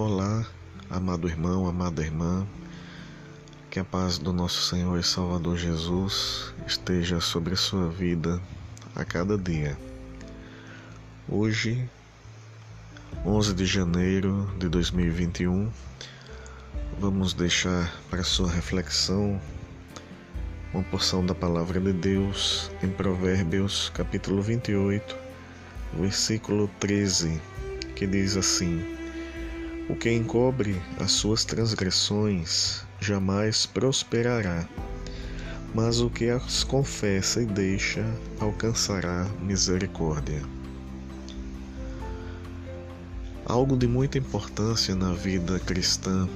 Olá, amado irmão, amada irmã, que a paz do nosso Senhor e Salvador Jesus esteja sobre a sua vida a cada dia. Hoje, 11 de janeiro de 2021, vamos deixar para sua reflexão uma porção da palavra de Deus em Provérbios, capítulo 28, versículo 13, que diz assim: o que encobre as suas transgressões jamais prosperará, mas o que as confessa e deixa alcançará misericórdia. Algo de muita importância na vida cristã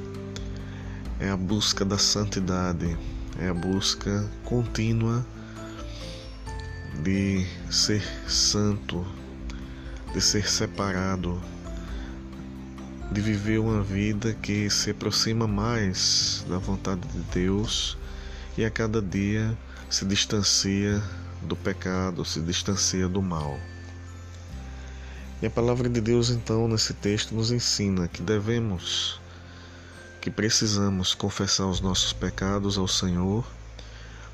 é a busca da santidade, é a busca contínua de ser santo, de ser separado de viver uma vida que se aproxima mais da vontade de Deus e a cada dia se distancia do pecado, se distancia do mal. E a palavra de Deus, então, nesse texto, nos ensina que devemos, que precisamos confessar os nossos pecados ao Senhor,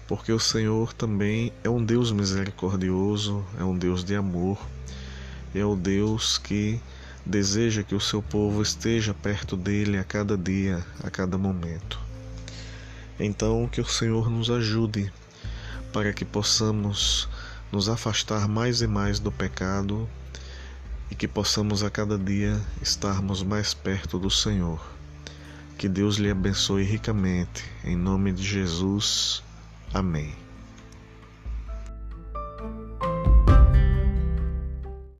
porque o Senhor também é um Deus misericordioso, é um Deus de amor, é o Deus que deseja que o seu povo esteja perto dele a cada dia, a cada momento. Então, que o Senhor nos ajude para que possamos nos afastar mais e mais do pecado e que possamos a cada dia estarmos mais perto do Senhor. Que Deus lhe abençoe ricamente. Em nome de Jesus. Amém.